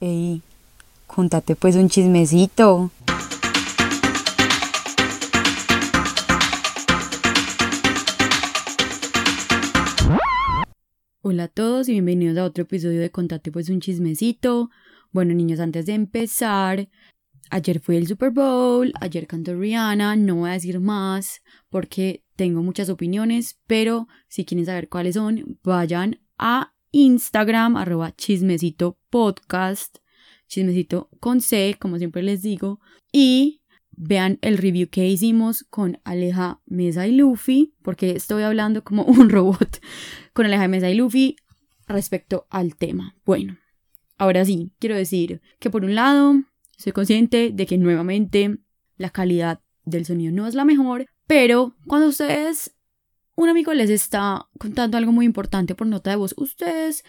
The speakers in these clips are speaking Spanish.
Ey, contate pues un chismecito. Hola a todos y bienvenidos a otro episodio de Contate pues un chismecito. Bueno niños, antes de empezar, ayer fue el Super Bowl, ayer cantó Rihanna, no voy a decir más porque tengo muchas opiniones, pero si quieren saber cuáles son, vayan a Instagram, arroba chismecito podcast, chismecito con C, como siempre les digo, y vean el review que hicimos con Aleja Mesa y Luffy, porque estoy hablando como un robot con Aleja Mesa y Luffy respecto al tema. Bueno, ahora sí, quiero decir que por un lado, soy consciente de que nuevamente la calidad del sonido no es la mejor, pero cuando ustedes un amigo les está contando algo muy importante por nota de voz, ustedes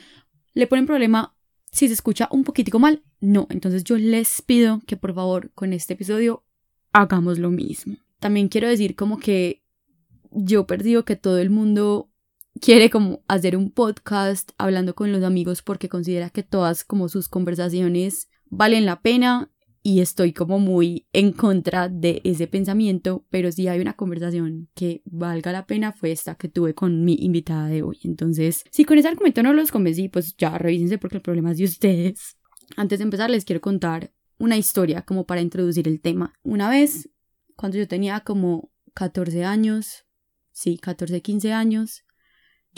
le ponen problema si se escucha un poquitico mal. No, entonces yo les pido que por favor con este episodio hagamos lo mismo. También quiero decir como que yo perdido que todo el mundo quiere como hacer un podcast hablando con los amigos porque considera que todas como sus conversaciones valen la pena y estoy como muy en contra de ese pensamiento, pero si hay una conversación que valga la pena fue esta que tuve con mi invitada de hoy. Entonces, si con ese argumento no los convencí, pues ya revísense porque el problema es de ustedes. Antes de empezar, les quiero contar una historia como para introducir el tema. Una vez, cuando yo tenía como 14 años, sí, 14, 15 años,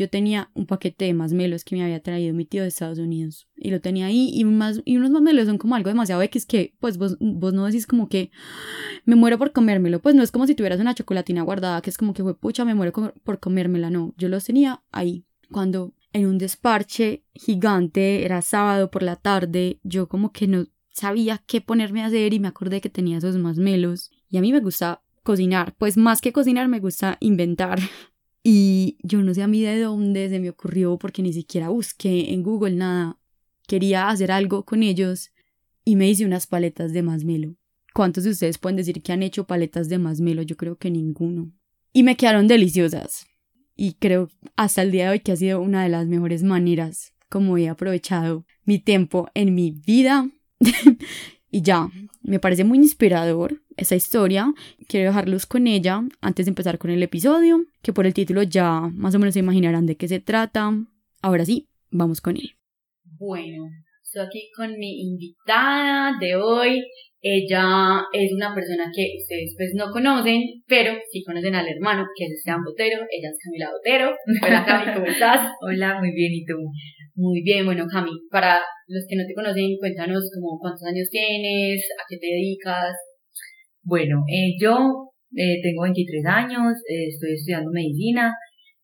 yo tenía un paquete de masmelos que me había traído mi tío de Estados Unidos y lo tenía ahí y, más, unos masmelos son como algo demasiado X que pues vos, vos no decís como que me muero por comérmelo, pues no es como si tuvieras una chocolatina guardada que es como que fue pucha me muero por comérmela, no, yo los tenía ahí. Cuando en un desparche gigante era sábado por la tarde yo como que no sabía qué ponerme a hacer y me acordé que tenía esos masmelos y a mí me gusta cocinar, pues más que cocinar me gusta inventar y yo no sé a mí de dónde se me ocurrió porque ni siquiera busqué en Google nada. Quería hacer algo con ellos y me hice unas paletas de masmelo. ¿Cuántos de ustedes pueden decir que han hecho paletas de masmelo? Yo creo que ninguno. Y me quedaron deliciosas. Y creo hasta el día de hoy que ha sido una de las mejores maneras como he aprovechado mi tiempo en mi vida. y ya, me parece muy inspirador esa historia. Quiero dejarlos con ella antes de empezar con el episodio, que por el título ya más o menos se imaginarán de qué se trata. Ahora sí, vamos con él. Bueno, estoy aquí con mi invitada de hoy. Ella es una persona que ustedes pues no conocen, pero sí conocen al hermano, que es Esteban Botero. Ella es Camila Botero. Hola Cami, ¿cómo estás? Hola, muy bien, ¿y tú? Muy bien, bueno Cami, para los que no te conocen, cuéntanos como cuántos años tienes, a qué te dedicas. Bueno, eh, yo eh, tengo 23 años, eh, estoy estudiando medicina,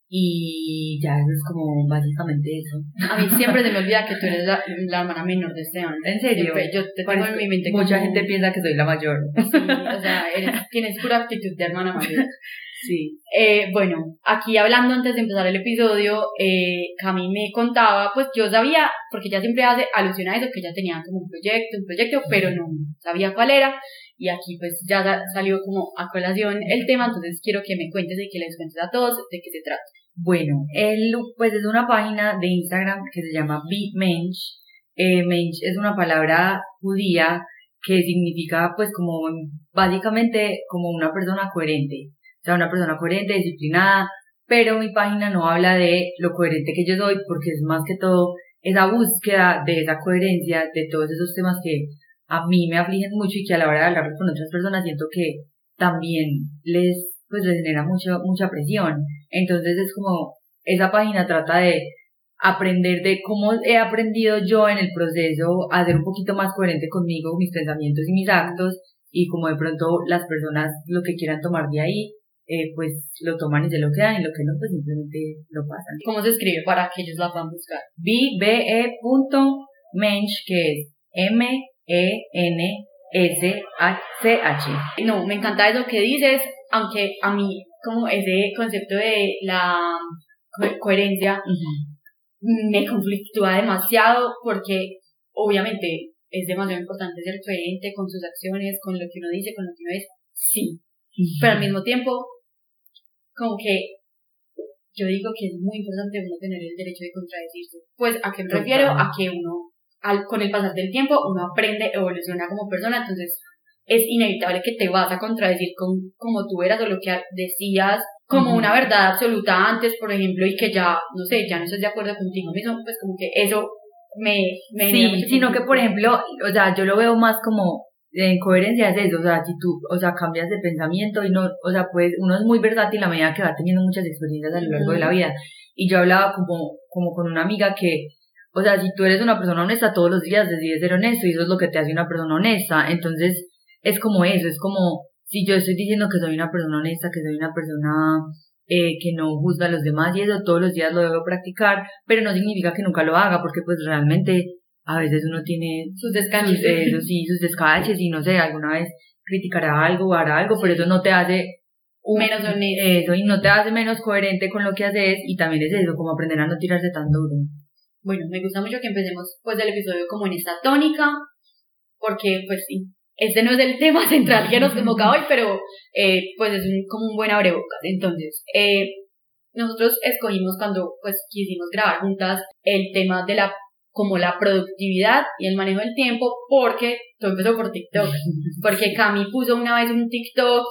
y ya eso es como básicamente eso. A mí siempre se me olvida que tú eres la, hermana menor de Esteban. ¿En serio? yo te tengo en mi mente Mucha gente piensa que soy la mayor. Sí, o sea, eres, tienes pura actitud de hermana mayor. Sí. Eh, bueno, aquí hablando antes de empezar el episodio, eh, Cami me contaba, pues yo sabía, porque ella siempre hace alusión a eso, que ella tenía como un proyecto, un proyecto, pero no sabía cuál era. Y aquí pues ya salió como a colación el tema, entonces quiero que me cuentes y que les cuentes a todos de qué se trata. Bueno, él pues es una página de Instagram que se llama BeMensch. Eh, mensch es una palabra judía que significa pues como básicamente como una persona coherente. O sea, una persona coherente, disciplinada, pero mi página no habla de lo coherente que yo soy porque es más que todo esa búsqueda de esa coherencia, de todos esos temas que a mí me afligen mucho y que a la hora de hablar con otras personas siento que también les pues les genera mucho, mucha presión. Entonces es como, esa página trata de aprender de cómo he aprendido yo en el proceso a ser un poquito más coherente conmigo, mis pensamientos y mis actos, y como de pronto las personas lo que quieran tomar de ahí, eh, pues lo toman y se lo quedan, y lo que no, pues simplemente lo pasan. ¿Cómo se escribe para que ellos la puedan buscar? B, B, E, punto, mensch, que es M, E, N, S, H, C, H. No, me encanta eso que dices, aunque a mí como ese concepto de la coherencia me conflictúa demasiado porque obviamente es demasiado importante ser coherente con sus acciones, con lo que uno dice, con lo que uno es, sí, pero al mismo tiempo como que yo digo que es muy importante uno tener el derecho de contradecirse. Pues a qué me refiero, a que uno al, con el pasar del tiempo uno aprende, evoluciona como persona, entonces es inevitable que te vas a contradecir con como tú eras o lo que decías como una verdad absoluta antes, por ejemplo, y que ya, no sé, ya no estás de acuerdo contigo mismo, pues como que eso me... me sí, sino que, por ejemplo, o sea, yo lo veo más como en coherencia es eso, o sea, si tú, o sea, cambias de pensamiento y no, o sea, pues uno es muy versátil a medida que va teniendo muchas experiencias a lo largo de la vida. Y yo hablaba como, como con una amiga que, o sea, si tú eres una persona honesta todos los días decides ser honesto y eso es lo que te hace una persona honesta. Entonces, es como eso, es como si yo estoy diciendo que soy una persona honesta, que soy una persona eh, que no juzga a los demás y eso todos los días lo debo practicar, pero no significa que nunca lo haga, porque pues realmente a veces uno tiene sus descansos, sus, sí, sus descansos y no sé, alguna vez criticará algo o hará algo, pero eso no te hace menos honesto. Eso, y no te hace menos coherente con lo que haces y también es eso, como aprender a no tirarse tan duro. Bueno, me gusta mucho que empecemos pues el episodio como en esta tónica, porque pues sí, este no es el tema central que nos convoca hoy, pero eh, pues es un, como un buen abrebocas. Entonces, eh, nosotros escogimos cuando pues quisimos grabar juntas el tema de la como la productividad y el manejo del tiempo porque todo empezó por TikTok porque Cami puso una vez un TikTok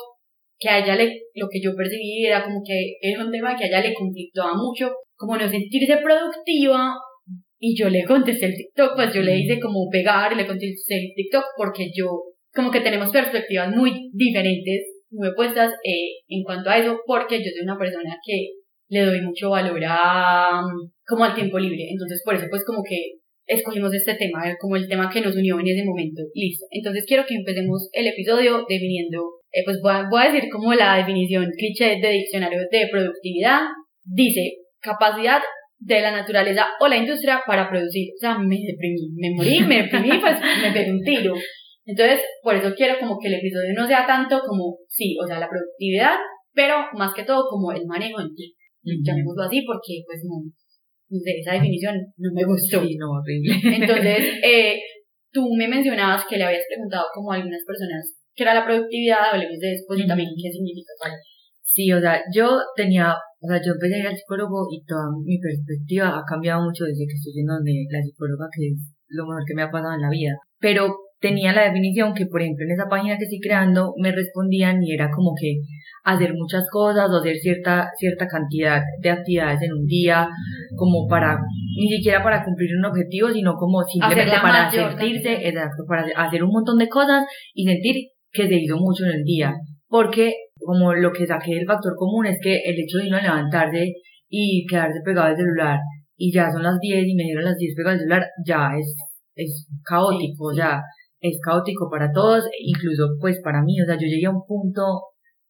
que a ella le lo que yo percibí era como que era un tema que a ella le conflictaba mucho como no sentirse productiva y yo le contesté el TikTok pues yo le hice como pegar le contesté el TikTok porque yo como que tenemos perspectivas muy diferentes, muy opuestas eh, en cuanto a eso, porque yo soy una persona que le doy mucho valor a, como al tiempo libre. Entonces, por eso, pues, como que escogimos este tema, como el tema que nos unió en ese momento. Listo. Entonces, quiero que empecemos el episodio definiendo, eh, pues, voy a, voy a decir como la definición cliché de diccionario de productividad. Dice, capacidad de la naturaleza o la industria para producir. O sea, me deprimí, me morí, me deprimí, pues me pegué un tiro. Entonces, por eso quiero como que el episodio no sea tanto como, sí, o sea, la productividad, pero más que todo como el manejo en ti. Llamémoslo así porque, pues, no, sé, esa definición no me gustó. Sí, no, horrible. Entonces, eh, tú me mencionabas que le habías preguntado como a algunas personas qué era la productividad, hablemos de eso, y también qué significa para Sí, o sea, yo tenía, o sea, yo empecé a ir al psicólogo y toda mi perspectiva ha cambiado mucho desde que estoy yendo de la psicóloga, que es lo mejor que me ha pasado en la vida. Pero tenía la definición que, por ejemplo, en esa página que estoy creando me respondían y era como que hacer muchas cosas o hacer cierta, cierta cantidad de actividades en un día, como para, ni siquiera para cumplir un objetivo, sino como simplemente para sentirse, exacto, para hacer un montón de cosas y sentir que se hizo mucho en el día. Porque como lo que saqué del factor común es que el hecho de no levantarse y quedarse pegado al celular y ya son las 10 y me dieron las 10 pegado al celular, ya es, es caótico, ya es caótico para todos, incluso pues para mí, o sea, yo llegué a un punto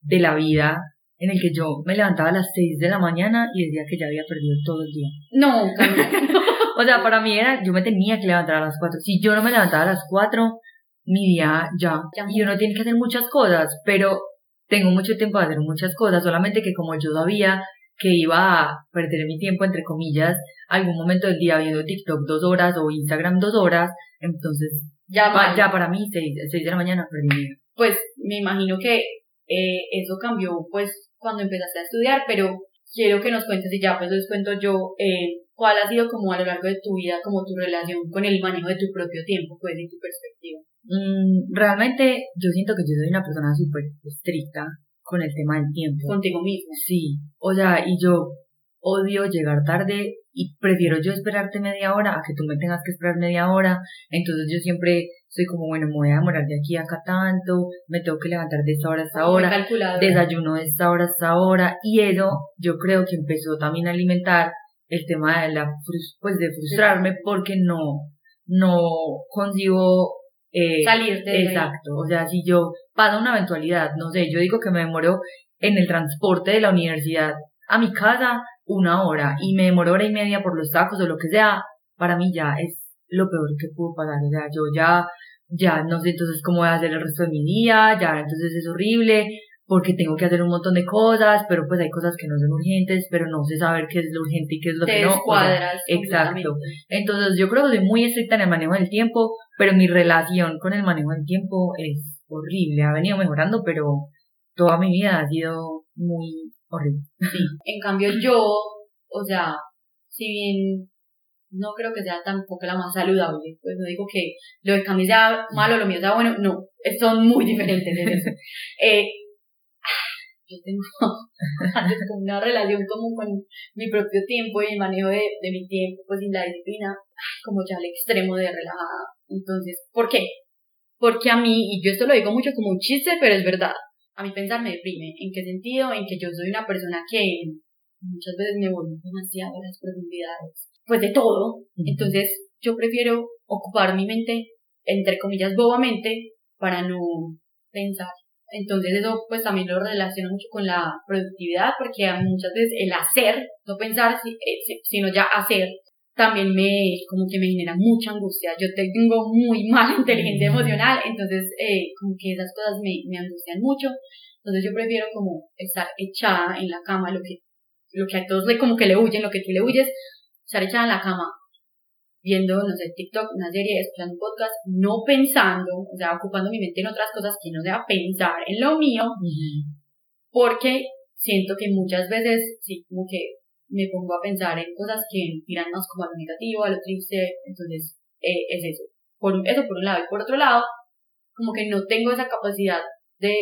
de la vida en el que yo me levantaba a las 6 de la mañana y decía que ya había perdido todo el día. No, o sea, para mí era, yo me tenía que levantar a las 4. Si yo no me levantaba a las 4, mi día ya. Y uno tiene que hacer muchas cosas, pero tengo mucho tiempo de hacer muchas cosas, solamente que como yo sabía que iba a perder mi tiempo, entre comillas, algún momento del día viendo TikTok dos horas o Instagram dos horas, entonces ya, ya para mí, 6, de la mañana, perdí Pues me imagino que eh, eso cambió pues cuando empezaste a estudiar, pero quiero que nos cuentes y ya pues les cuento yo eh, cuál ha sido como a lo largo de tu vida como tu relación con el manejo de tu propio tiempo, pues de tu perspectiva. Mm, realmente yo siento que yo soy una persona súper estricta con el tema del tiempo. Contigo mismo. Sí, o sea, y yo odio llegar tarde y prefiero yo esperarte media hora a que tú me tengas que esperar media hora. Entonces yo siempre soy como, bueno, me voy a demorar de aquí a acá tanto, me tengo que levantar de esta hora a esta hora, desayuno de esta hora a esta hora. Y eso yo creo que empezó también a alimentar el tema de la, pues de frustrarme porque no, no consigo eh, salir de exacto o sea si yo pasa una eventualidad no sé yo digo que me demoro en el transporte de la universidad a mi casa una hora y me demoro hora y media por los tacos o lo que sea, para mí ya es lo peor que pudo pasar. O sea, yo ya, ya no sé entonces cómo voy a hacer el resto de mi día, ya entonces es horrible porque tengo que hacer un montón de cosas, pero pues hay cosas que no son urgentes, pero no sé saber qué es lo urgente y qué es lo que no. exacto. Entonces yo creo que soy muy estricta en el manejo del tiempo, pero mi relación con el manejo del tiempo es horrible. Ha venido mejorando, pero toda mi vida ha sido muy horrible. Sí. En cambio yo, o sea, si bien no creo que sea tampoco la más saludable. Pues no digo que lo de Cami sea malo, lo mío sea bueno, no, son muy diferentes en eso. eh, yo tengo como una relación como con mi propio tiempo y el manejo de, de mi tiempo, pues sin la disciplina, como ya al extremo de relajada. Entonces, ¿por qué? Porque a mí, y yo esto lo digo mucho como un chiste, pero es verdad, a mí pensar me deprime. ¿En qué sentido? En que yo soy una persona que muchas veces me voy demasiado a las profundidades, pues de todo. Entonces yo prefiero ocupar mi mente, entre comillas, bobamente, para no pensar. Entonces eso pues también lo relaciono mucho con la productividad, porque muchas veces el hacer, no pensar, eh, sino ya hacer, también me, como que me genera mucha angustia. Yo tengo muy mala inteligencia emocional, entonces eh, como que esas cosas me, me angustian mucho. Entonces yo prefiero como estar echada en la cama, lo que lo que a todos le, como que le huyen, lo que tú le huyes, estar echada en la cama viendo, no sé, TikTok, una serie, escuchando un podcast, no pensando, o sea, ocupando mi mente en otras cosas que no sea pensar en lo mío, porque siento que muchas veces, sí, como que me pongo a pensar en cosas que tiran más como a lo negativo, a lo triste, entonces eh, es eso. Por, eso por un lado, y por otro lado, como que no tengo esa capacidad de,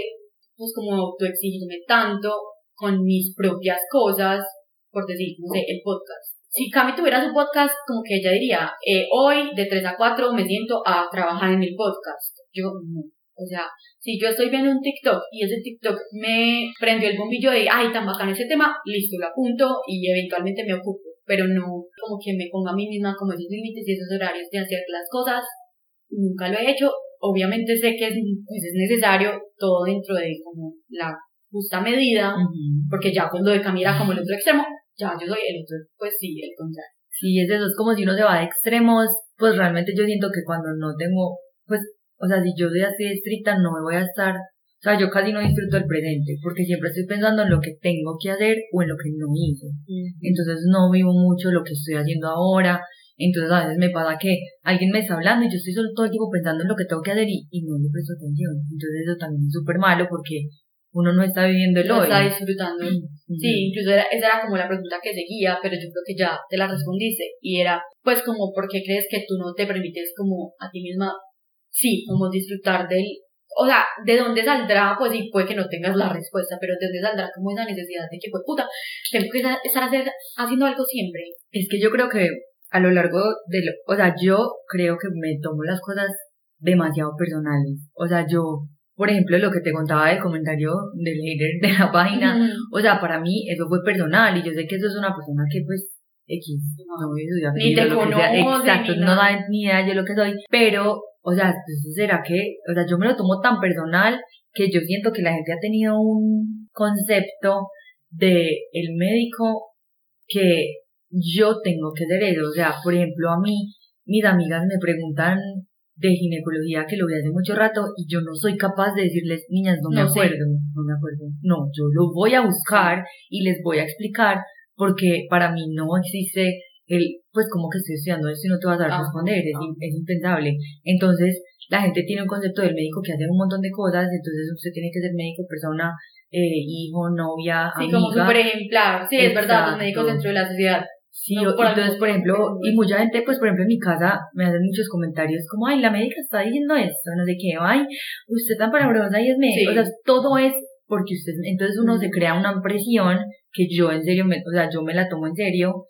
pues como autoexigirme tanto con mis propias cosas, por decir, no sé, el podcast. Si Cami tuviera su podcast, como que ella diría, eh, hoy de 3 a 4 me siento a trabajar en el podcast. Yo no. O sea, si yo estoy viendo un TikTok y ese TikTok me prendió el bombillo de, ay, tan bacán ese tema, listo, lo apunto y eventualmente me ocupo. Pero no como que me ponga a mí misma como esos límites y esos horarios de hacer las cosas. Nunca lo he hecho. Obviamente sé que es, pues es necesario todo dentro de como la justa medida, porque ya cuando de camino como el otro extremo, ya yo soy el otro, pues sí, el contrario. Sí, es eso, es como si uno se va de extremos, pues realmente yo siento que cuando no tengo, pues, o sea, si yo soy así estricta, no me voy a estar, o sea, yo casi no disfruto el presente, porque siempre estoy pensando en lo que tengo que hacer o en lo que no hice. Entonces no vivo mucho lo que estoy haciendo ahora, entonces a veces me pasa que alguien me está hablando y yo estoy solo todo el tiempo pensando en lo que tengo que hacer y, y no le presto atención. Entonces eso también es súper malo porque uno no está viviendo el hoy. No está disfrutando. Sí, incluso esa era como la pregunta que seguía, pero yo creo que ya te la respondiste. Y era, pues, como, ¿por qué crees que tú no te permites como a ti misma, sí, como disfrutar del... O sea, ¿de dónde saldrá? Pues sí, puede que no tengas la respuesta, pero ¿de dónde saldrá como esa necesidad de que, pues, puta, tengo que estar hacer, haciendo algo siempre? Es que yo creo que a lo largo de lo... O sea, yo creo que me tomo las cosas demasiado personales. O sea, yo por ejemplo, lo que te contaba del comentario del hater de la página, o sea, para mí eso fue personal y yo sé que eso es una persona que pues X, no voy a ni te conoce, exacto, no da ni idea de lo que soy, pero, o sea, será que, o sea, yo me lo tomo tan personal que yo siento que la gente ha tenido un concepto de el médico que yo tengo que ser eso, o sea, por ejemplo, a mí, mis amigas me preguntan de ginecología que lo vi hace mucho rato y yo no soy capaz de decirles, niñas, no, me acuerdo, no me acuerdo. No, yo lo voy a buscar y les voy a explicar porque para mí no existe el, pues como que estoy estudiando esto y no te vas a dar responder, es, es impensable. Entonces, la gente tiene un concepto del médico que hace un montón de cosas, entonces usted tiene que ser médico, persona, eh, hijo, novia, sí, como súper ejemplar, sí, es verdad, los médicos dentro de la sociedad Sí, entonces, por ejemplo, y mucha gente, pues, por ejemplo, en mi casa me hacen muchos comentarios como, ay, la médica está diciendo esto, no sé qué, ay, usted tan palabrosa y es médico, o sea, todo es porque usted, entonces uno se crea una impresión que yo en serio, me, o sea, yo me la tomo en serio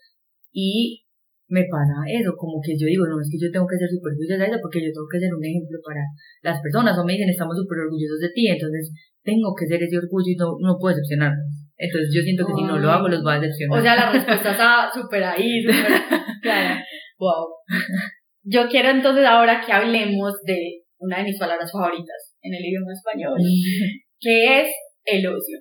y me pasa eso, como que yo digo, no, es que yo tengo que ser súper orgullosa de eso porque yo tengo que ser un ejemplo para las personas, o me dicen, estamos súper orgullosos de ti, entonces tengo que ser ese orgullo y no, no puedo decepcionarme. Entonces yo siento que si no lo hago los voy a decepcionar. O sea, la respuesta está súper ahí, súper Wow. Yo quiero entonces ahora que hablemos de una de mis palabras favoritas en el idioma español, que es el ocio.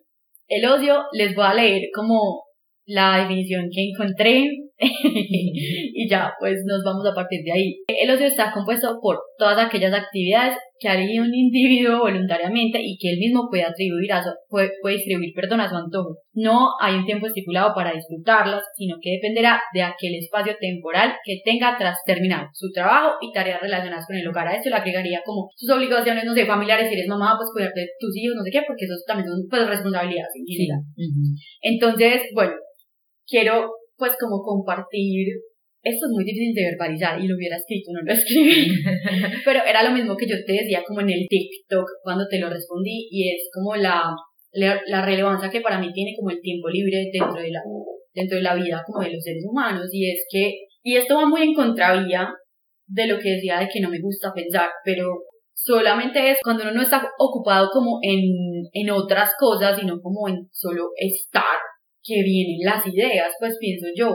El ocio les voy a leer como la definición que encontré y ya, pues nos vamos a partir de ahí. El ocio está compuesto por todas aquellas actividades que haría un individuo voluntariamente y que él mismo puede atribuir a su, puede, distribuir, perdón, a su antojo. No hay un tiempo estipulado para disfrutarlas, sino que dependerá de aquel espacio temporal que tenga tras terminar su trabajo y tareas relacionadas con el hogar. A esto le agregaría como sus obligaciones, no sé, familiares, si eres mamá, pues cuidarte de tus hijos, no sé qué, porque eso también son pues responsabilidades. Sí. Entonces, bueno, quiero pues como compartir esto es muy difícil de verbalizar y lo hubiera escrito, no lo escribí. Pero era lo mismo que yo te decía como en el TikTok cuando te lo respondí y es como la, la, relevancia que para mí tiene como el tiempo libre dentro de la, dentro de la vida como de los seres humanos y es que, y esto va muy en contravía de lo que decía de que no me gusta pensar, pero solamente es cuando uno no está ocupado como en, en otras cosas, sino como en solo estar, que vienen las ideas, pues pienso yo,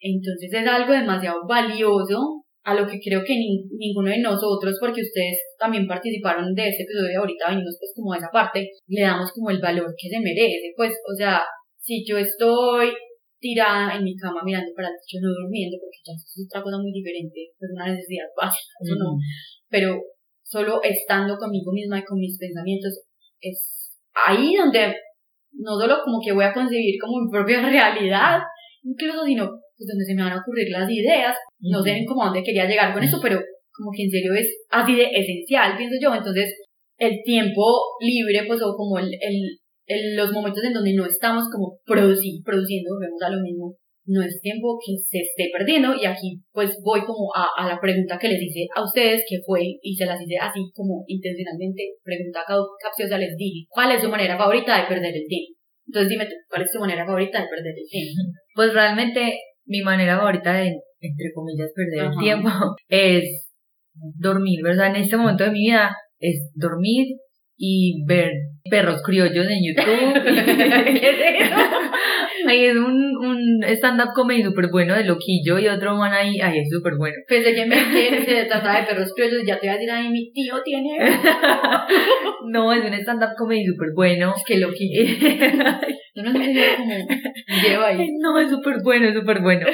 entonces es algo demasiado valioso a lo que creo que ninguno de nosotros, porque ustedes también participaron de este episodio, ahorita venimos pues como a esa parte, le damos como el valor que se merece, pues, o sea, si yo estoy tirada en mi cama mirando para el techo, no durmiendo, porque ya eso es otra cosa muy diferente, es una necesidad básica, eso no, pero solo estando conmigo misma y con mis pensamientos, es ahí donde no solo como que voy a concebir como mi propia realidad, incluso, sino pues, donde se me van a ocurrir las ideas, no sé cómo a dónde quería llegar con eso, pero como que en serio es así de esencial, pienso yo, entonces el tiempo libre, pues, o como el, el, los momentos en donde no estamos como produciendo, vemos a lo mismo, no es tiempo que se esté perdiendo y aquí pues voy como a, a, la pregunta que les hice a ustedes que fue y se las hice así como intencionalmente pregunta capciosa les dije ¿cuál es su manera favorita de perder el tiempo? entonces dime ¿cuál es tu manera favorita de perder el tiempo? pues realmente mi manera favorita de, entre comillas, perder el tiempo es dormir, ¿verdad? En este momento de mi vida es dormir y ver perros criollos en YouTube. ¿Qué es eso? Ahí es un, un stand-up comedy súper bueno de loquillo y otro man ahí, ahí es súper bueno. Pensé que me se trata de perros criollos, ya te voy a decir, ay, mi tío tiene. no, es un stand-up comedy súper bueno. Es que loquillo. no, no sé cómo lleva ahí. No, es súper bueno, es súper bueno.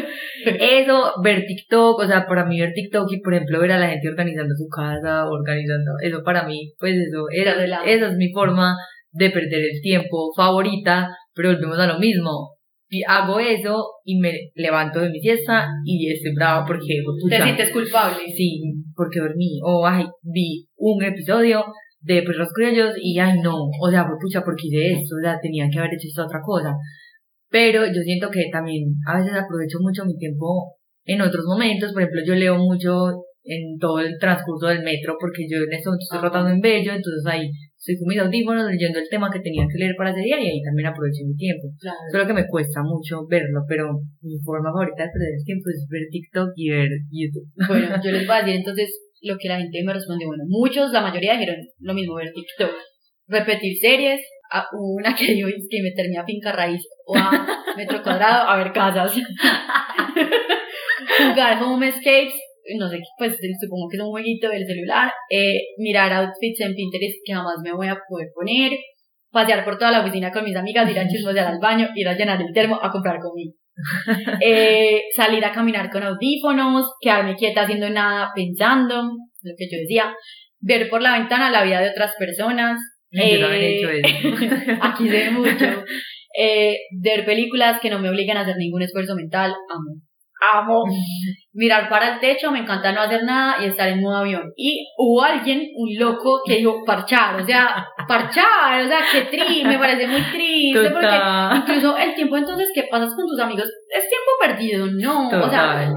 Eso, ver TikTok, o sea, para mí ver TikTok y, por ejemplo, ver a la gente organizando su casa, organizando, eso para mí, pues eso, esa, esa es mi forma de perder el tiempo favorita, pero volvemos a lo mismo. Y hago eso y me levanto de mi siesta y estoy brava porque... Pucha, ¿Te sientes culpable? Sí, porque dormí. O, ay, vi un episodio de perros criollos y, ay, no, o sea, pucha, porque hice esto, o sea, tenía que haber hecho esta otra cosa. Pero yo siento que también a veces aprovecho mucho mi tiempo en otros momentos. Por ejemplo, yo leo mucho en todo el transcurso del metro porque yo en este momento estoy rotando en Bello, entonces ahí estoy con mis audífonos leyendo el tema que tenía que leer para ese día y ahí también aproveché mi tiempo. Solo que me cuesta mucho verlo, pero mi forma favorita de perder el tiempo es ver TikTok y ver YouTube. Bueno, yo les voy a decir entonces lo que la gente me respondió. Bueno, muchos, la mayoría dijeron lo mismo, ver TikTok. Repetir series, a una que dijo que meterme a finca raíz o a metro cuadrado a ver casas. Jugar homescapes no sé, pues supongo que es un jueguito del celular, eh, mirar outfits en Pinterest que jamás me voy a poder poner, pasear por toda la oficina con mis amigas, ir a chismosear al baño, ir a llenar el termo, a comprar comida. eh, salir a caminar con audífonos, quedarme quieta haciendo nada, pensando, lo que yo decía, ver por la ventana la vida de otras personas. Eh, hecho eso. aquí se ve mucho. Eh, ver películas que no me obligan a hacer ningún esfuerzo mental, amo amo mirar para el techo, me encanta no hacer nada y estar en modo avión. Y hubo alguien, un loco, que dijo parchar, o sea, parchar, o sea, qué triste, me parece muy triste, porque incluso el tiempo entonces que pasas con tus amigos es tiempo perdido, no, o sea...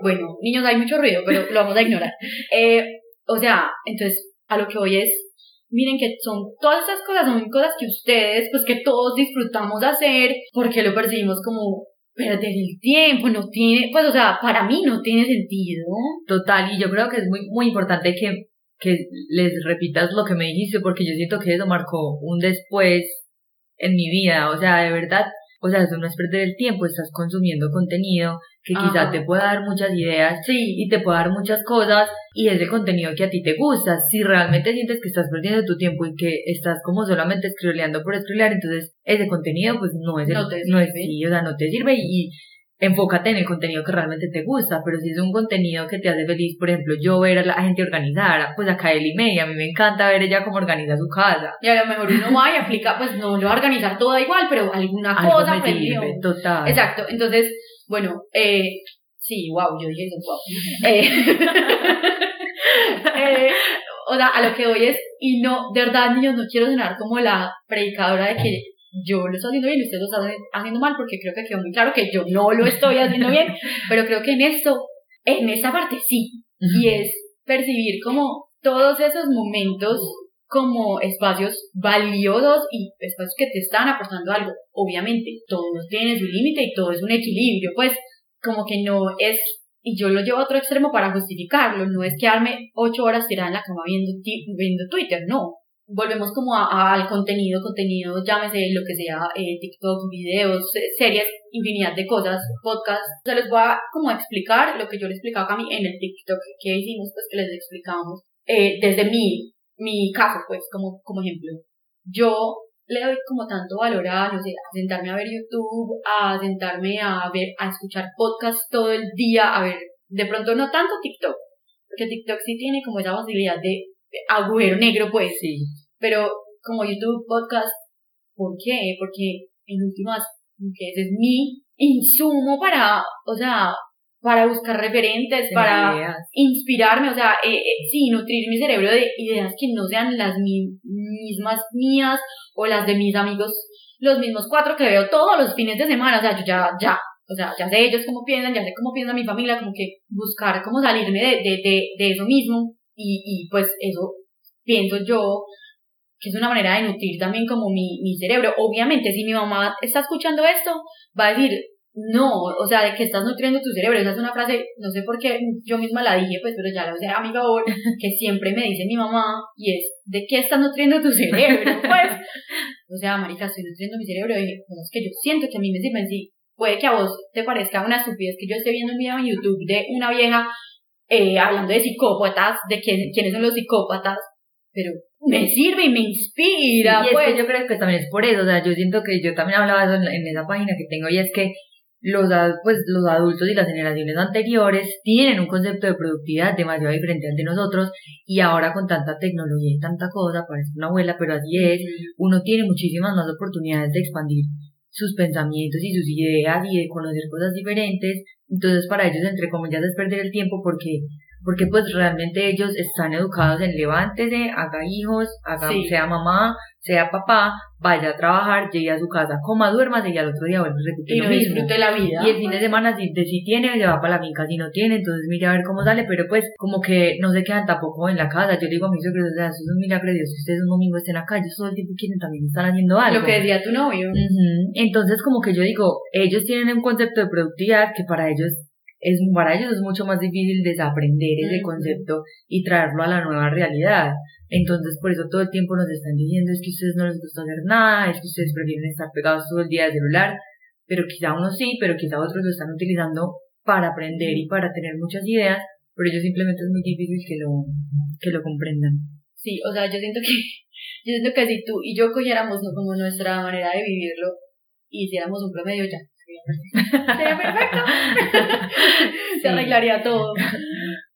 Bueno, niños, hay mucho ruido, pero lo vamos a ignorar. Eh, o sea, entonces, a lo que voy es, miren que son todas estas cosas, son cosas que ustedes, pues que todos disfrutamos hacer, porque lo percibimos como perder el tiempo, no tiene, pues o sea, para mí no tiene sentido. Total, y yo creo que es muy, muy importante que, que les repitas lo que me dijiste, porque yo siento que eso marcó un después en mi vida, o sea, de verdad, o sea, eso no es perder el tiempo, estás consumiendo contenido que quizás te pueda dar muchas ideas sí. y te pueda dar muchas cosas y es el contenido que a ti te gusta. Si realmente sientes que estás perdiendo tu tiempo y que estás como solamente scrolleando por scrollear, entonces ese contenido pues no es, no, no es sí, o sea, no te sirve y, enfócate en el contenido que realmente te gusta, pero si es un contenido que te hace feliz, por ejemplo, yo ver a la gente organizar, pues acá Eli May, a mí me encanta ver ella cómo organiza su casa. Y a lo mejor uno va y aplica, pues no lo va a organizar todo igual, pero alguna cosa me sirve, total. Exacto, entonces bueno, eh, sí, wow, yo dije eso, wow. Eh, eh, o sea, a lo que voy es, y no, de verdad, niños, no quiero sonar como la predicadora de que yo lo estoy haciendo bien y usted lo está haciendo mal porque creo que quedó muy claro que yo no lo estoy haciendo bien, pero creo que en esto, en esta parte sí, y es percibir como todos esos momentos como espacios valiosos y espacios que te están aportando algo. Obviamente, todo tiene su límite y todo es un equilibrio, pues como que no es, y yo lo llevo a otro extremo para justificarlo, no es quedarme ocho horas tirada en la cama viendo, viendo Twitter, no. Volvemos como al contenido, contenido, llámese lo que sea, eh, TikTok, videos, series, infinidad de cosas, podcasts. Se les voy a como explicar lo que yo le explicaba a mí en el TikTok que hicimos, pues que les explicamos eh, desde mi, mi caso, pues, como, como ejemplo. Yo le doy como tanto valor a, no sé, a sentarme a ver YouTube, a sentarme a ver, a escuchar podcasts todo el día, a ver, de pronto no tanto TikTok, porque TikTok sí tiene como esa posibilidad de, agujero negro, pues, sí. Pero como YouTube, podcast, ¿por qué? Porque en últimas, ese es mi insumo para, o sea, para buscar referentes, para inspirarme, o sea, eh, eh, sí, nutrir mi cerebro de ideas que no sean las mismas mías o las de mis amigos, los mismos cuatro que veo todos los fines de semana, o sea, yo ya, ya, o sea, ya sé ellos cómo piensan, ya sé cómo piensa mi familia, como que buscar cómo salirme de, de, de, de eso mismo y, y pues eso pienso yo que es una manera de nutrir también como mi, mi cerebro. Obviamente, si mi mamá está escuchando esto, va a decir, no, o sea, de que estás nutriendo tu cerebro. Esa es una frase, no sé por qué yo misma la dije, pues, pero ya la usé a mi favor, que siempre me dice mi mamá, y es, ¿de qué estás nutriendo tu cerebro? Pues, o sea, marica, estoy nutriendo mi cerebro, y dije, es que yo siento que a mí me sirven, sí, puede que a vos te parezca una estupidez que yo esté viendo un video en YouTube de una vieja eh, hablando de psicópatas, de quiénes son los psicópatas, pero me sirve y me inspira. y pues. yo creo que también es por eso, o sea, yo siento que yo también hablaba de eso en, en esa página que tengo y es que los, pues, los adultos y las generaciones anteriores tienen un concepto de productividad demasiado diferente al de nosotros y ahora con tanta tecnología y tanta cosa, parece una abuela, pero así es, uno tiene muchísimas más oportunidades de expandir sus pensamientos y sus ideas y de conocer cosas diferentes, entonces para ellos entre comillas es perder el tiempo porque porque pues realmente ellos están educados en levántese, haga hijos, haga, sea mamá, sea papá, vaya a trabajar, llegue a su casa, coma, duerma y al otro día vuelve a repetir y lo mismo. disfrute la vida. Y el fin de semana, si, de, si tiene, se va para la finca, si no tiene, entonces mire a ver cómo sale, pero pues como que no se quedan tampoco en la casa. Yo digo a mis suegros, o sea, eso es un milagro de Dios, que ustedes un domingo estén acá, ellos todo el tiempo quieren también estar haciendo algo. Lo que decía tu novio. Entonces como que yo digo, ellos tienen un concepto de productividad que para ellos es, para ellos es mucho más difícil desaprender ese concepto y traerlo a la nueva realidad. Entonces, por eso todo el tiempo nos están diciendo es que a ustedes no les gusta hacer nada, es que ustedes prefieren estar pegados todo el día al celular, pero quizá unos sí, pero quizá otros lo están utilizando para aprender y para tener muchas ideas, pero ellos simplemente es muy difícil que lo, que lo comprendan. Sí, o sea, yo siento que, yo siento que si tú y yo cogiéramos como nuestra manera de vivirlo y hiciéramos un promedio ya, sería perfecto. Se arreglaría todo.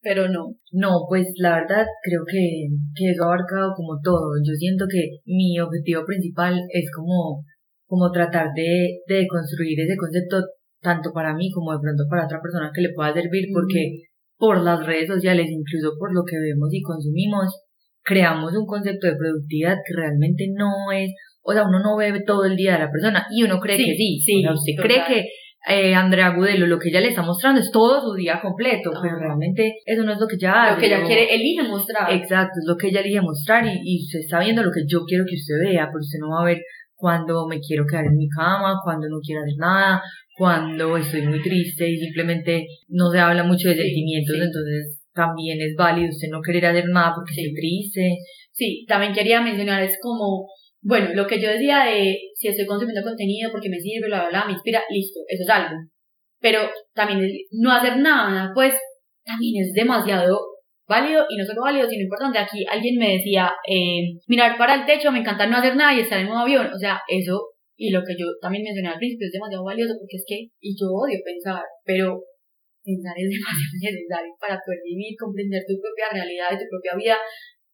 Pero no. No, pues la verdad creo que, que eso ha abarcado como todo. Yo siento que mi objetivo principal es como, como tratar de, de construir ese concepto tanto para mí como de pronto para otra persona que le pueda servir porque por las redes sociales, incluso por lo que vemos y consumimos, creamos un concepto de productividad que realmente no es o sea, uno no ve todo el día a la persona y uno cree que sí. sí o sea, usted cree que eh, Andrea Gudelo lo que ella le está mostrando es todo su día completo, pero realmente eso no es lo que ella hace. Lo que ella quiere, elige mostrar. Exacto, es lo que ella elige mostrar y, y usted está viendo lo que yo quiero que usted vea, pero usted no va a ver cuando me quiero quedar en mi cama, cuando no quiero hacer nada, cuando estoy muy triste y simplemente no se habla mucho de sentimientos, entonces también es válido usted no querer hacer nada porque estoy triste. Sí, también quería mencionar, es como bueno, lo que yo decía de si estoy consumiendo contenido porque me sirve, bla, bla, bla, me inspira, listo, eso es algo. Pero también no hacer nada, pues también es demasiado válido y no solo válido, sino importante. Aquí alguien me decía, eh, mirar para el techo, me encanta no hacer nada y estar en un avión. O sea, eso, y lo que yo también mencioné al principio, es demasiado valioso porque es que, y yo odio pensar, pero pensar es demasiado necesario para poder vivir, comprender tu propia realidad y tu propia vida,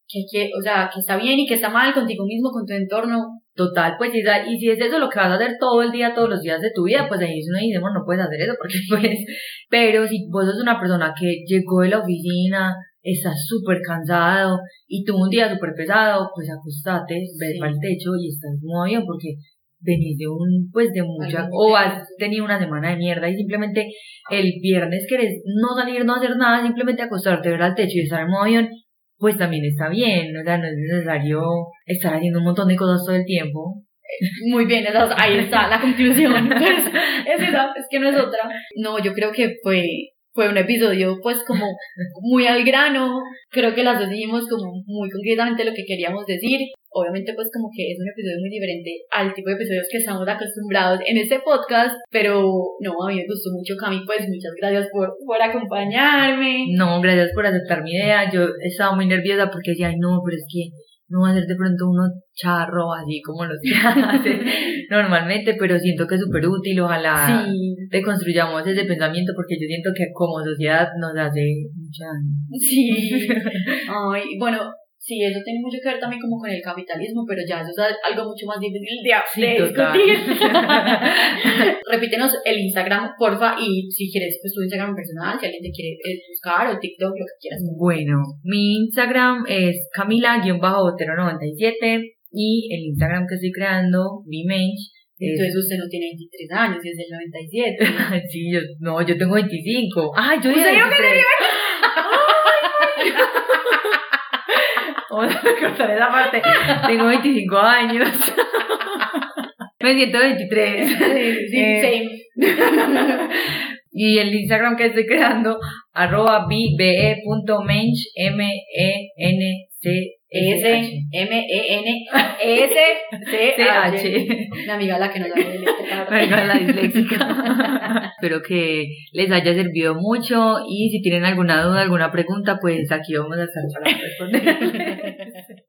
que, que, o sea, que está bien y que está mal contigo mismo, con tu entorno. Total, pues y, y si es eso lo que vas a hacer todo el día, todos los días de tu vida, pues ahí uno dice, no puedes hacer eso porque pues, pero si vos sos una persona que llegó de la oficina, estás súper cansado y tuvo un día súper pesado, pues acostate, ve para el techo y estás muy bien porque venís de un, pues de mucha, o has tenido una semana de mierda y simplemente el viernes querés no salir, no hacer nada, simplemente acostarte, ver al techo y estar en modo avión, pues también está bien, o sea, no es necesario estar haciendo un montón de cosas todo el tiempo. Muy bien, ahí está la conclusión. Pues, es esa, es que no es otra. No, yo creo que fue fue un episodio pues como muy al grano, creo que las dos dijimos como muy concretamente lo que queríamos decir, obviamente pues como que es un episodio muy diferente al tipo de episodios que estamos acostumbrados en este podcast, pero no, a mí me gustó mucho Cami, pues muchas gracias por, por acompañarme. No, gracias por aceptar mi idea, yo estaba muy nerviosa porque decía, ay no, pero es que no va a ser de pronto uno charro así como los que hace normalmente, pero siento que es súper útil, ojalá sí. deconstruyamos ese pensamiento porque yo siento que como sociedad nos hace mucha Sí, Ay, bueno, Sí, eso tiene mucho que ver también como con el capitalismo, pero ya eso es algo mucho más difícil de, discutir. Repítenos el Instagram, porfa, y si quieres, pues tu Instagram personal, si alguien te quiere eh, buscar, o TikTok, lo que quieras. Bueno, mi Instagram es camila-otero97 y el Instagram que estoy creando, Bimench, entonces usted no tiene 23 años, es del 97. sí, yo, no, yo tengo 25. ¡Ay, yo dije! ¿Usted Vamos a cortar esa parte. Tengo 25 años. Me siento 23. Sí, sí, eh, Y el Instagram que estoy creando, arroba bbe.mench, M-E-N-C S M E N S C H. Mi amiga la que no la amiga la disléxica. Espero que les haya servido mucho y si tienen alguna duda, alguna pregunta, pues aquí vamos a estar para responder.